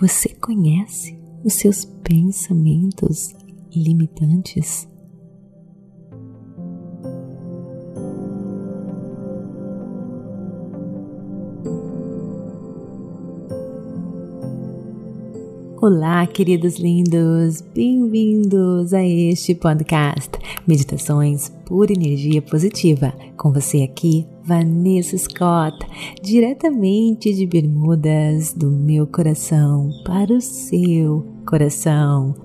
Você conhece os seus pensamentos limitantes? Olá, queridos lindos, bem-vindos a este podcast Meditações por Energia Positiva. Com você aqui, Vanessa Scott, diretamente de Bermudas, do meu coração para o seu coração,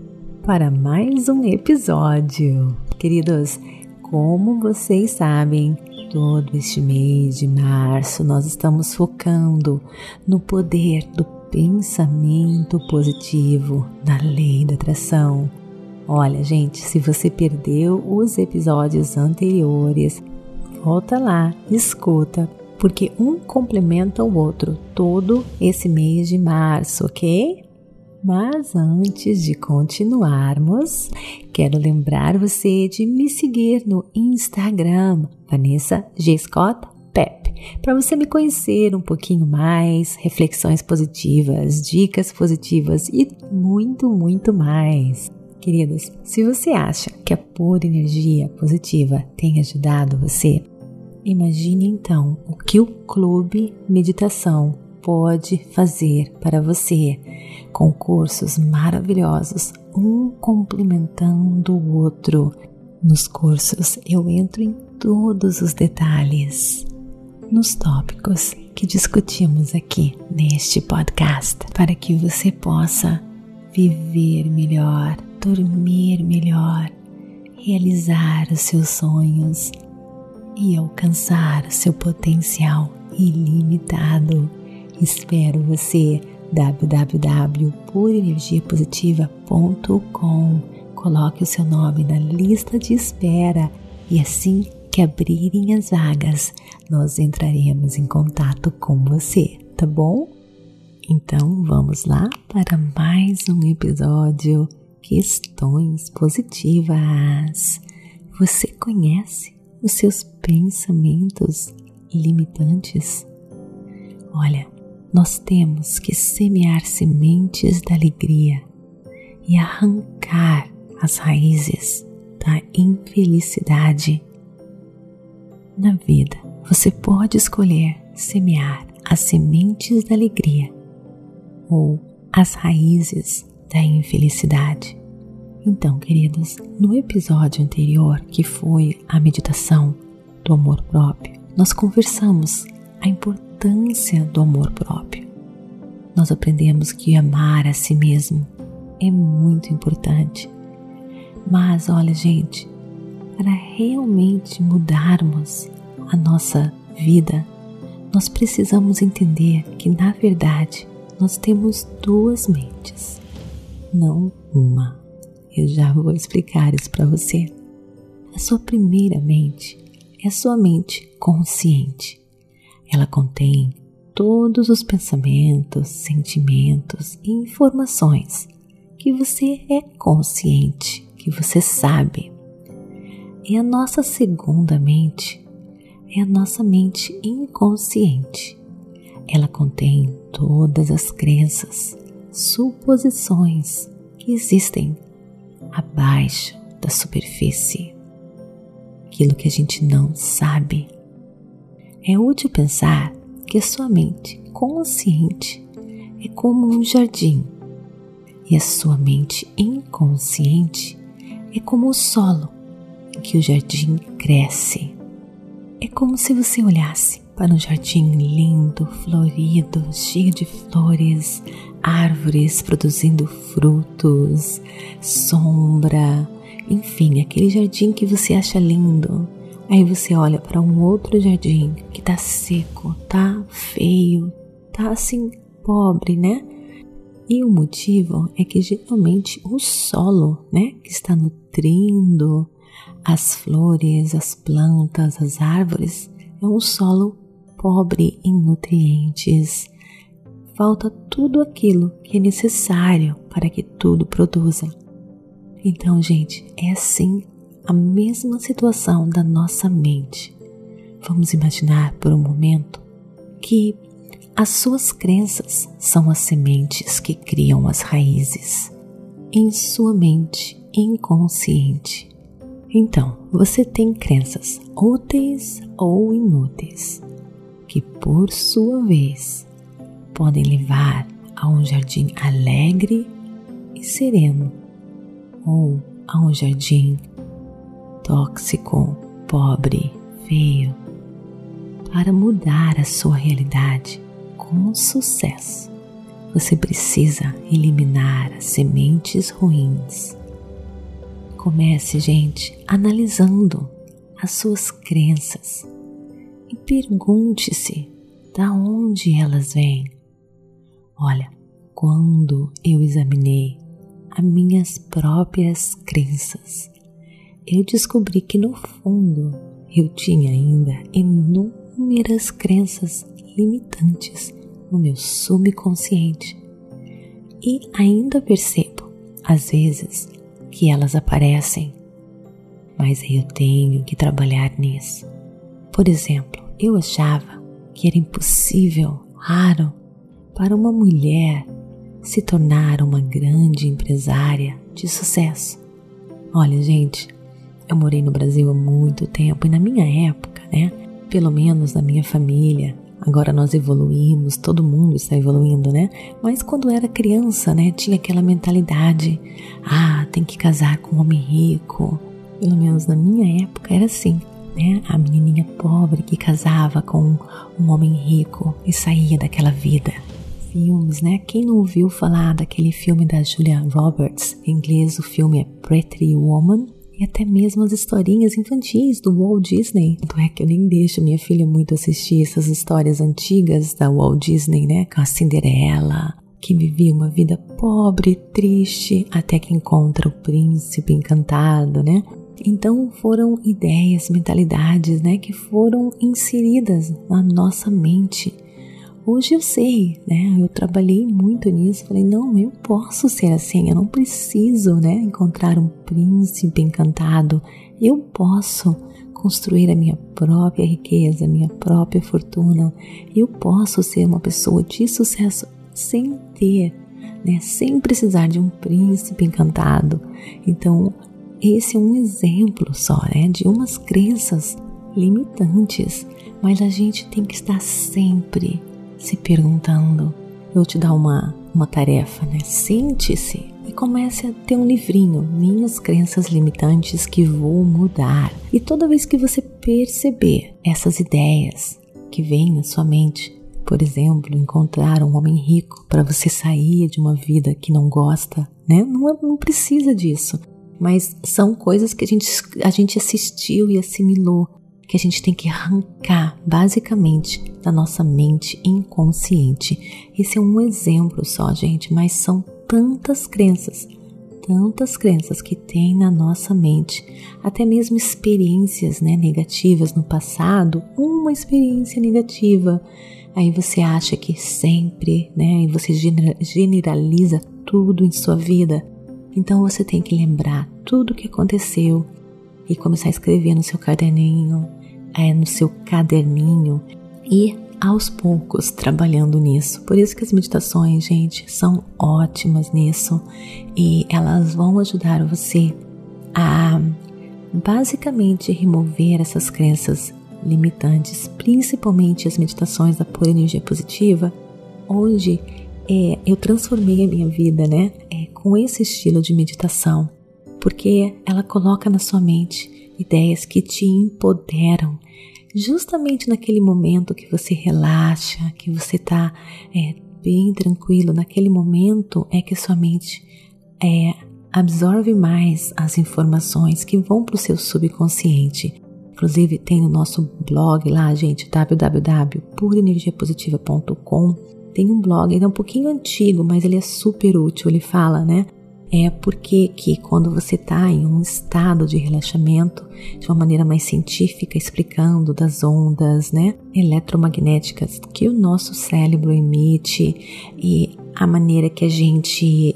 para mais um episódio. Queridos, como vocês sabem, todo este mês de março nós estamos focando no poder do pensamento positivo na lei da atração. Olha, gente, se você perdeu os episódios anteriores, volta lá, escuta, porque um complementa o outro todo esse mês de março, ok? Mas antes de continuarmos, quero lembrar você de me seguir no Instagram, Vanessa G. Scott para você me conhecer um pouquinho mais, reflexões positivas, dicas positivas e muito, muito mais. Queridos, se você acha que a pura energia positiva tem ajudado você, imagine então o que o Clube Meditação pode fazer para você, com cursos maravilhosos, um complementando o outro. Nos cursos eu entro em todos os detalhes nos tópicos que discutimos aqui neste podcast, para que você possa viver melhor, dormir melhor, realizar os seus sonhos e alcançar o seu potencial ilimitado. Espero você www.purenergiapositiva.com. Coloque o seu nome na lista de espera e assim que abrirem as vagas, nós entraremos em contato com você, tá bom? Então vamos lá para mais um episódio Questões Positivas. Você conhece os seus pensamentos limitantes? Olha, nós temos que semear sementes da alegria e arrancar as raízes da infelicidade na vida, você pode escolher semear as sementes da alegria ou as raízes da infelicidade. Então, queridos, no episódio anterior, que foi a meditação do amor próprio, nós conversamos a importância do amor próprio. Nós aprendemos que amar a si mesmo é muito importante. Mas olha, gente, para realmente mudarmos a nossa vida, nós precisamos entender que, na verdade, nós temos duas mentes, não uma. Eu já vou explicar isso para você. A sua primeira mente é a sua mente consciente. Ela contém todos os pensamentos, sentimentos e informações que você é consciente, que você sabe. E a nossa segunda mente é a nossa mente inconsciente. Ela contém todas as crenças, suposições que existem abaixo da superfície. Aquilo que a gente não sabe. É útil pensar que a sua mente consciente é como um jardim e a sua mente inconsciente é como o solo que o jardim cresce. É como se você olhasse para um jardim lindo, florido, cheio de flores, árvores produzindo frutos, sombra, enfim, aquele jardim que você acha lindo. Aí você olha para um outro jardim que tá seco, tá feio, tá assim pobre, né? E o motivo é que geralmente o solo, né, que está nutrindo as flores, as plantas, as árvores é um solo pobre em nutrientes. Falta tudo aquilo que é necessário para que tudo produza. Então, gente, é assim a mesma situação da nossa mente. Vamos imaginar por um momento que As suas crenças são as sementes que criam as raízes em sua mente inconsciente. Então, você tem crenças úteis ou inúteis, que por sua vez podem levar a um jardim alegre e sereno, ou a um jardim tóxico, pobre, feio, para mudar a sua realidade com sucesso. Você precisa eliminar as sementes ruins Comece, gente, analisando as suas crenças e pergunte-se da onde elas vêm. Olha, quando eu examinei as minhas próprias crenças, eu descobri que no fundo eu tinha ainda inúmeras crenças limitantes no meu subconsciente. E ainda percebo, às vezes, que elas aparecem, mas eu tenho que trabalhar nisso. Por exemplo, eu achava que era impossível, raro, para uma mulher se tornar uma grande empresária de sucesso. Olha, gente, eu morei no Brasil há muito tempo e na minha época, né, pelo menos na minha família, Agora nós evoluímos, todo mundo está evoluindo, né? Mas quando era criança, né, tinha aquela mentalidade: ah, tem que casar com um homem rico. Pelo menos na minha época era assim, né? A menininha pobre que casava com um homem rico e saía daquela vida. Filmes, né? Quem não ouviu falar daquele filme da Julia Roberts? Em inglês o filme é Pretty Woman e até mesmo as historinhas infantis do Walt Disney. Tanto é que eu nem deixo minha filha muito assistir essas histórias antigas da Walt Disney, né? Com a Cinderela, que vivia uma vida pobre, triste, até que encontra o príncipe encantado, né? Então foram ideias, mentalidades, né, que foram inseridas na nossa mente Hoje eu sei, né? Eu trabalhei muito nisso. Falei, não, eu posso ser assim. Eu não preciso, né? Encontrar um príncipe encantado. Eu posso construir a minha própria riqueza, minha própria fortuna. Eu posso ser uma pessoa de sucesso sem ter, né? Sem precisar de um príncipe encantado. Então, esse é um exemplo só, né? De umas crenças limitantes. Mas a gente tem que estar sempre se perguntando. Eu vou te dar uma, uma tarefa, né? Sente-se e comece a ter um livrinho, Minhas Crenças Limitantes que Vou Mudar. E toda vez que você perceber essas ideias que vêm na sua mente, por exemplo, encontrar um homem rico para você sair de uma vida que não gosta, né? Não, é, não precisa disso. Mas são coisas que a gente, a gente assistiu e assimilou que a gente tem que arrancar basicamente da nossa mente inconsciente. Esse é um exemplo só, gente, mas são tantas crenças, tantas crenças que tem na nossa mente, até mesmo experiências né, negativas no passado, uma experiência negativa. Aí você acha que sempre, né, e você generaliza tudo em sua vida. Então você tem que lembrar tudo o que aconteceu, e começar a escrever no seu caderninho, é, no seu caderninho e aos poucos trabalhando nisso. Por isso que as meditações, gente, são ótimas nisso e elas vão ajudar você a basicamente remover essas crenças limitantes, principalmente as meditações da pura energia positiva. Hoje é, eu transformei a minha vida, né, é, com esse estilo de meditação porque ela coloca na sua mente ideias que te empoderam. Justamente naquele momento que você relaxa, que você está é, bem tranquilo, naquele momento é que sua mente é, absorve mais as informações que vão para o seu subconsciente. Inclusive tem no nosso blog lá, gente, www.purenergiapositiva.com. Tem um blog, ele é um pouquinho antigo, mas ele é super útil. Ele fala, né, é porque que quando você está em um estado de relaxamento, de uma maneira mais científica, explicando das ondas, né, eletromagnéticas que o nosso cérebro emite e a maneira que a gente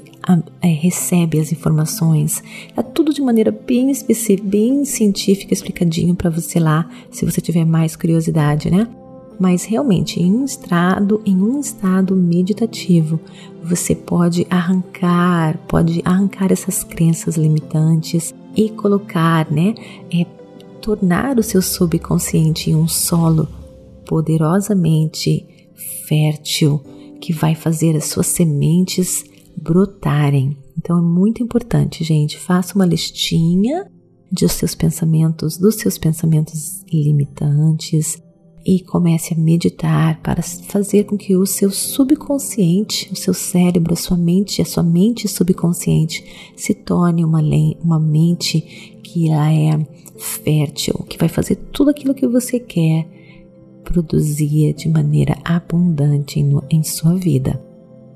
é, recebe as informações, é tudo de maneira bem específica, bem científica, explicadinho para você lá, se você tiver mais curiosidade, né? Mas realmente, em um estado, em um estado meditativo, você pode arrancar, pode arrancar essas crenças limitantes e colocar, né, é, tornar o seu subconsciente em um solo poderosamente fértil que vai fazer as suas sementes brotarem. Então é muito importante, gente, faça uma listinha dos seus pensamentos, dos seus pensamentos limitantes e comece a meditar para fazer com que o seu subconsciente, o seu cérebro, a sua mente, a sua mente subconsciente se torne uma, uma mente que ela é fértil, que vai fazer tudo aquilo que você quer produzir de maneira abundante em, em sua vida.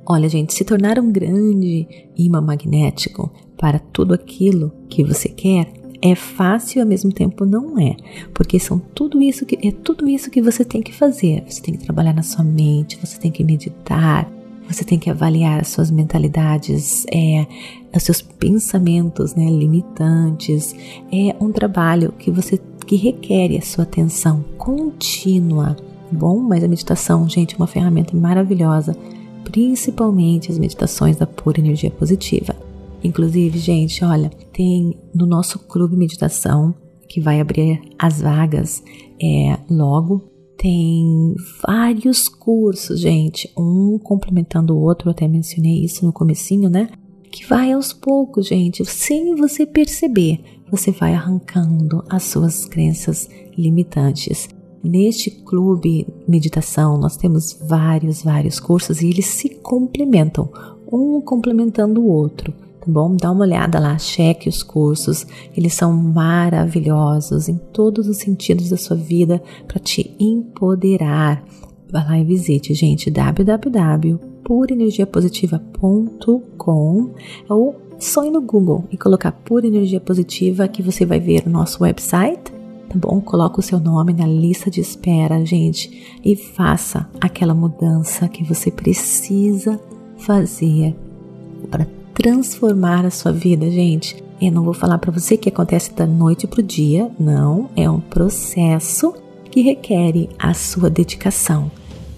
Olha, gente, se tornar um grande imã magnético para tudo aquilo que você quer é fácil e ao mesmo tempo não é, porque são tudo isso que é tudo isso que você tem que fazer. Você tem que trabalhar na sua mente, você tem que meditar, você tem que avaliar as suas mentalidades, é, os seus pensamentos, né, limitantes. É um trabalho que você que requer a sua atenção contínua. Bom, mas a meditação, gente, é uma ferramenta maravilhosa, principalmente as meditações da pura energia positiva. Inclusive, gente, olha, tem no nosso clube meditação que vai abrir as vagas é, logo. Tem vários cursos, gente, um complementando o outro, até mencionei isso no comecinho, né? Que vai aos poucos, gente, sem você perceber, você vai arrancando as suas crenças limitantes. Neste clube meditação, nós temos vários, vários cursos e eles se complementam, um complementando o outro tá bom? Dá uma olhada lá, cheque os cursos, eles são maravilhosos em todos os sentidos da sua vida para te empoderar. Vá lá e visite, gente, www.purenergiapositiva.com ou só ir no Google e colocar Pura Energia Positiva que você vai ver o nosso website tá bom? Coloca o seu nome na lista de espera, gente, e faça aquela mudança que você precisa fazer para transformar a sua vida, gente. Eu não vou falar para você que acontece da noite pro dia, não, é um processo que requer a sua dedicação,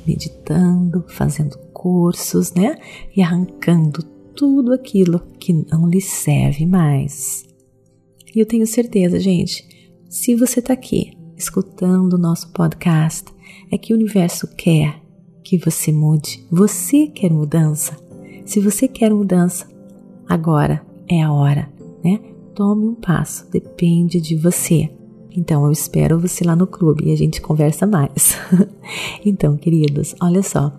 meditando, fazendo cursos, né? E arrancando tudo aquilo que não lhe serve mais. E eu tenho certeza, gente, se você está aqui escutando o nosso podcast, é que o universo quer que você mude. Você quer mudança. Se você quer mudança, Agora é a hora, né? Tome um passo, depende de você. Então eu espero você lá no clube e a gente conversa mais. então, queridos, olha só.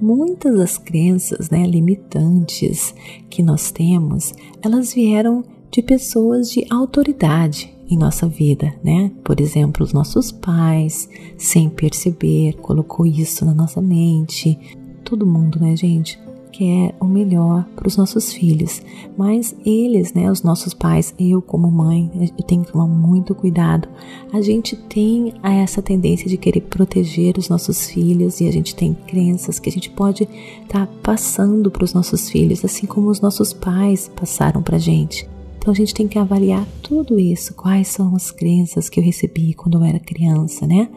Muitas das crenças, né, limitantes que nós temos, elas vieram de pessoas de autoridade em nossa vida, né? Por exemplo, os nossos pais, sem perceber, colocou isso na nossa mente. Todo mundo, né, gente? Quer o melhor para os nossos filhos, mas eles, né, os nossos pais, eu como mãe, eu tenho que tomar muito cuidado. A gente tem essa tendência de querer proteger os nossos filhos e a gente tem crenças que a gente pode estar tá passando para os nossos filhos, assim como os nossos pais passaram para a gente. Então a gente tem que avaliar tudo isso, quais são as crenças que eu recebi quando eu era criança, né?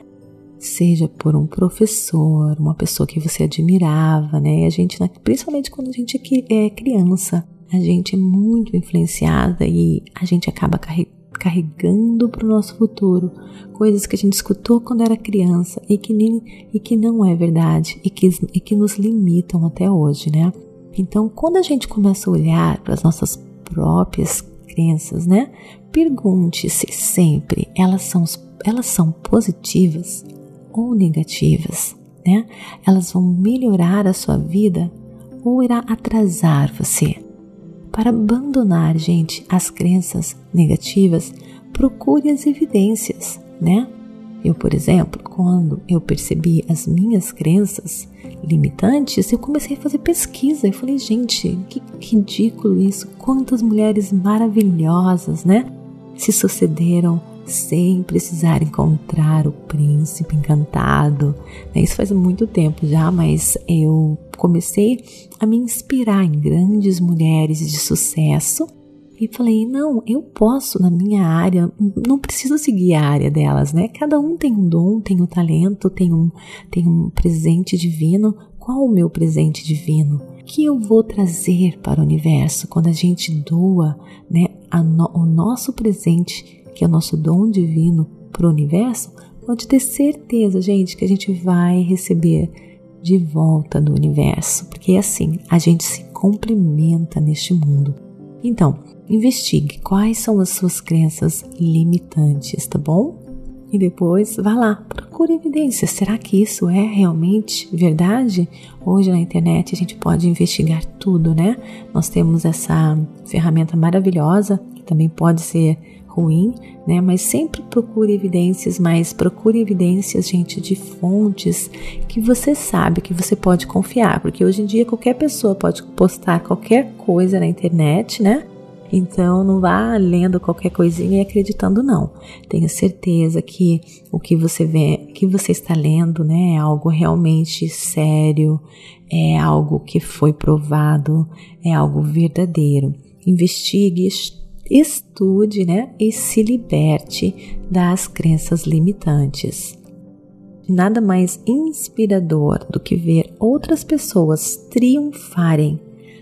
Seja por um professor, uma pessoa que você admirava, né? A gente, principalmente quando a gente é criança, a gente é muito influenciada e a gente acaba carregando para o nosso futuro coisas que a gente escutou quando era criança e que, nem, e que não é verdade e que, e que nos limitam até hoje, né? Então, quando a gente começa a olhar para as nossas próprias crenças, né? Pergunte-se sempre, elas são, elas são positivas ou negativas, né? Elas vão melhorar a sua vida ou irá atrasar você. Para abandonar, gente, as crenças negativas, procure as evidências, né? Eu, por exemplo, quando eu percebi as minhas crenças limitantes, eu comecei a fazer pesquisa. Eu falei, gente, que ridículo isso! Quantas mulheres maravilhosas, né? Se sucederam sem precisar encontrar o príncipe encantado. Né? Isso faz muito tempo já, mas eu comecei a me inspirar em grandes mulheres de sucesso e falei: não, eu posso na minha área, não preciso seguir a área delas, né? Cada um tem um dom, tem um talento, tem um, tem um presente divino. Qual o meu presente divino? que eu vou trazer para o universo quando a gente doa né, no, o nosso presente, que é o nosso dom divino, para o universo? Pode ter certeza, gente, que a gente vai receber de volta do universo, porque é assim, a gente se complementa neste mundo. Então, investigue quais são as suas crenças limitantes, tá bom? E depois vá lá, procure evidências. Será que isso é realmente verdade? Hoje na internet a gente pode investigar tudo, né? Nós temos essa ferramenta maravilhosa que também pode ser ruim, né? Mas sempre procure evidências, mas procure evidências, gente, de fontes que você sabe que você pode confiar, porque hoje em dia qualquer pessoa pode postar qualquer coisa na internet, né? Então não vá lendo qualquer coisinha e acreditando não. Tenha certeza que o que você vê, que você está lendo, né, é algo realmente sério, é algo que foi provado, é algo verdadeiro. Investigue, né, e se liberte das crenças limitantes. Nada mais inspirador do que ver outras pessoas triunfarem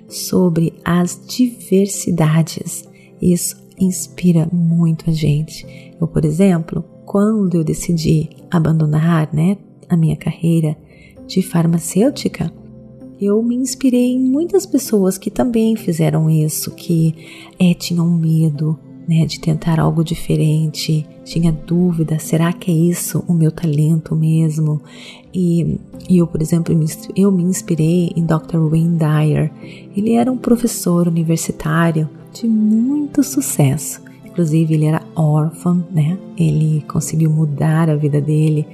sobre as diversidades. Isso inspira muito a gente. Eu, por exemplo, quando eu decidi abandonar né, a minha carreira de farmacêutica, eu me inspirei em muitas pessoas que também fizeram isso, que é, tinham medo né, de tentar algo diferente, tinha dúvida, será que é isso o meu talento mesmo? E, e eu, por exemplo, eu me inspirei em Dr. Wayne Dyer. Ele era um professor universitário de muito sucesso. Inclusive, ele era órfão, né? Ele conseguiu mudar a vida dele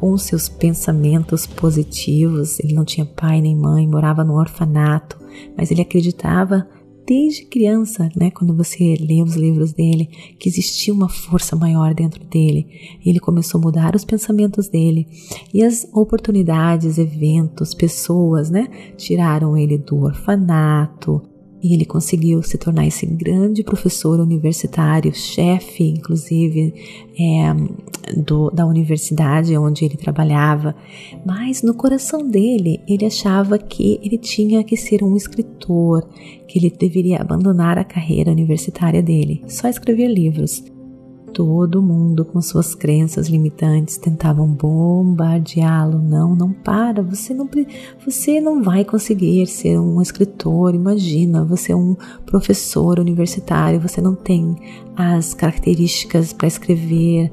com seus pensamentos positivos. Ele não tinha pai nem mãe, morava no orfanato, mas ele acreditava desde criança, né, quando você lê os livros dele, que existia uma força maior dentro dele. Ele começou a mudar os pensamentos dele. E as oportunidades, eventos, pessoas, né, tiraram ele do orfanato, e ele conseguiu se tornar esse grande professor universitário, chefe, inclusive, é, do, da universidade onde ele trabalhava. Mas no coração dele, ele achava que ele tinha que ser um escritor, que ele deveria abandonar a carreira universitária dele, só escrever livros. Todo mundo com suas crenças limitantes tentavam bombardeá-lo. Não, não para, você não, você não vai conseguir ser um escritor. Imagina, você é um professor universitário, você não tem as características para escrever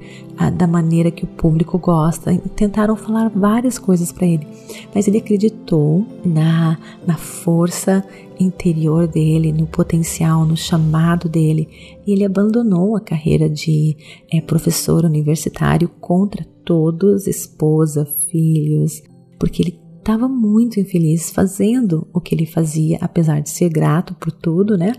da maneira que o público gosta. Tentaram falar várias coisas para ele, mas ele acreditou na, na força interior dele, no potencial, no chamado dele, e ele abandonou a carreira de é, professor universitário contra todos, esposa, filhos, porque ele estava muito infeliz fazendo o que ele fazia, apesar de ser grato por tudo, né?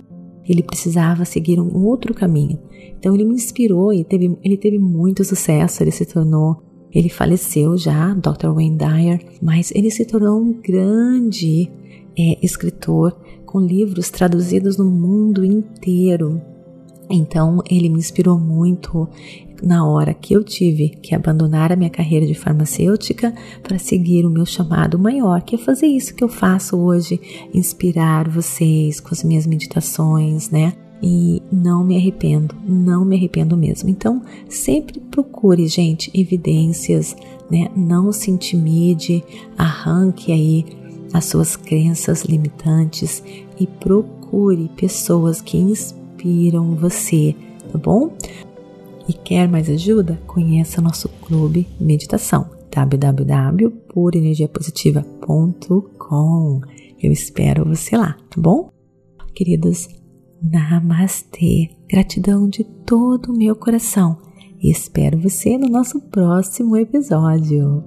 Ele precisava seguir um outro caminho. Então ele me inspirou e teve, ele teve muito sucesso. Ele se tornou, ele faleceu já, Dr. Wayne Dyer, mas ele se tornou um grande é, escritor com livros traduzidos no mundo inteiro. Então ele me inspirou muito na hora que eu tive que abandonar a minha carreira de farmacêutica para seguir o meu chamado maior, que é fazer isso que eu faço hoje, inspirar vocês com as minhas meditações, né? E não me arrependo, não me arrependo mesmo. Então, sempre procure, gente, evidências, né? Não se intimide, arranque aí as suas crenças limitantes e procure pessoas que inspiram você, tá bom? E quer mais ajuda? Conheça nosso clube meditação www.purenergiapositiva.com. Eu espero você lá, tá bom? Queridos, namastê. Gratidão de todo o meu coração e espero você no nosso próximo episódio.